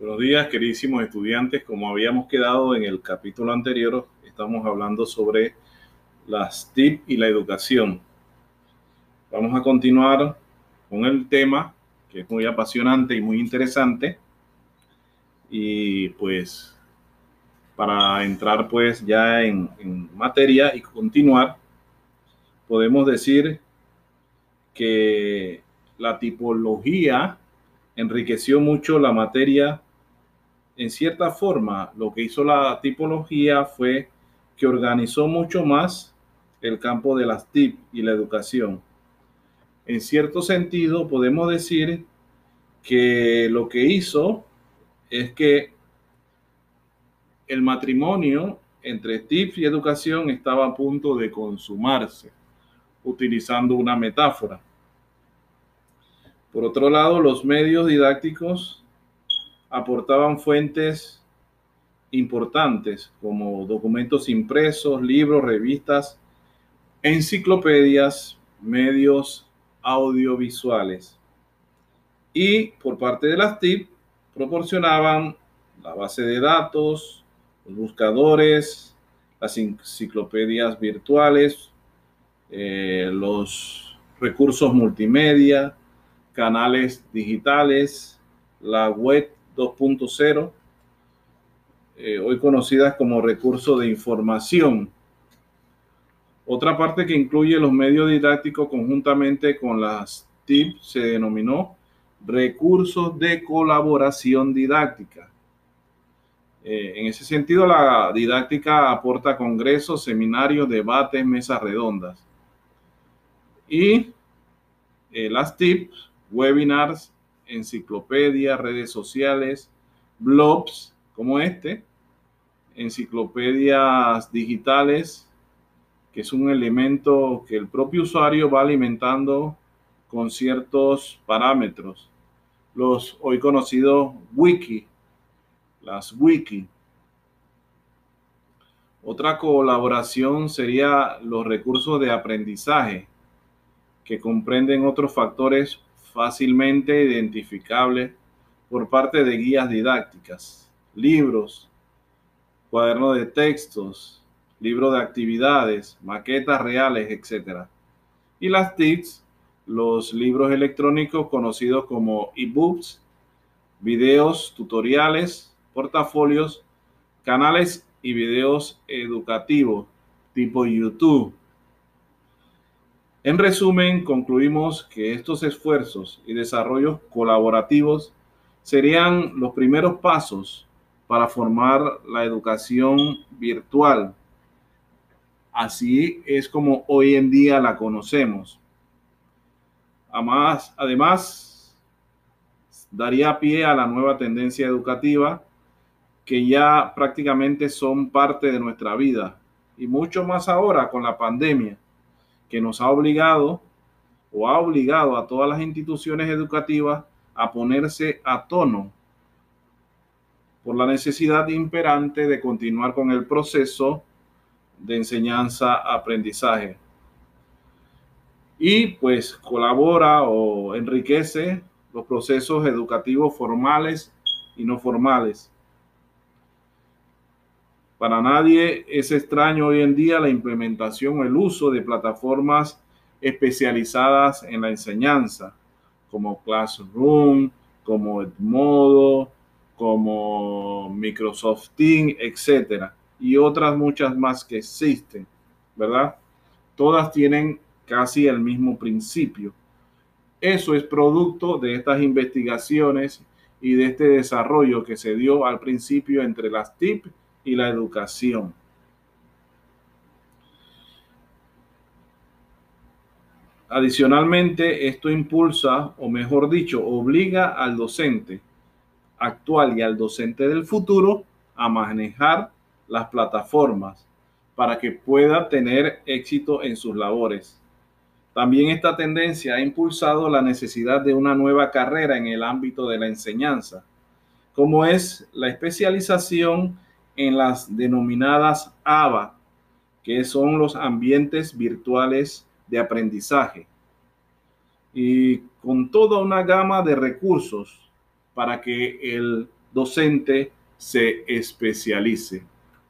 Buenos días, queridísimos estudiantes. Como habíamos quedado en el capítulo anterior, estamos hablando sobre las TIP y la educación. Vamos a continuar con el tema que es muy apasionante y muy interesante. Y pues para entrar pues ya en, en materia y continuar, podemos decir que la tipología enriqueció mucho la materia en cierta forma, lo que hizo la tipología fue que organizó mucho más el campo de las TIP y la educación. En cierto sentido, podemos decir que lo que hizo es que el matrimonio entre TIP y educación estaba a punto de consumarse, utilizando una metáfora. Por otro lado, los medios didácticos aportaban fuentes importantes como documentos impresos, libros, revistas, enciclopedias, medios audiovisuales. Y por parte de las TIP proporcionaban la base de datos, los buscadores, las enciclopedias virtuales, eh, los recursos multimedia, canales digitales, la web 2.0, eh, hoy conocidas como recursos de información. Otra parte que incluye los medios didácticos conjuntamente con las TIP se denominó recursos de colaboración didáctica. Eh, en ese sentido, la didáctica aporta congresos, seminarios, debates, mesas redondas. Y eh, las TIP, webinars, enciclopedias, redes sociales, blogs como este, enciclopedias digitales, que es un elemento que el propio usuario va alimentando con ciertos parámetros. Los hoy conocidos wiki, las wiki. Otra colaboración sería los recursos de aprendizaje, que comprenden otros factores fácilmente identificable por parte de guías didácticas, libros, cuadernos de textos, libros de actividades, maquetas reales, etc. Y las TICs, los libros electrónicos conocidos como ebooks, videos, tutoriales, portafolios, canales y videos educativos tipo YouTube en resumen, concluimos que estos esfuerzos y desarrollos colaborativos serían los primeros pasos para formar la educación virtual. Así es como hoy en día la conocemos. Además, daría pie a la nueva tendencia educativa que ya prácticamente son parte de nuestra vida y mucho más ahora con la pandemia que nos ha obligado o ha obligado a todas las instituciones educativas a ponerse a tono por la necesidad imperante de continuar con el proceso de enseñanza-aprendizaje. Y pues colabora o enriquece los procesos educativos formales y no formales para nadie es extraño hoy en día la implementación o el uso de plataformas especializadas en la enseñanza, como Classroom, como Edmodo, como Microsoft Teams, etcétera, y otras muchas más que existen, ¿verdad? Todas tienen casi el mismo principio. Eso es producto de estas investigaciones y de este desarrollo que se dio al principio entre las TIP y la educación. Adicionalmente, esto impulsa, o mejor dicho, obliga al docente actual y al docente del futuro a manejar las plataformas para que pueda tener éxito en sus labores. También esta tendencia ha impulsado la necesidad de una nueva carrera en el ámbito de la enseñanza, como es la especialización en las denominadas ABA, que son los ambientes virtuales de aprendizaje, y con toda una gama de recursos para que el docente se especialice.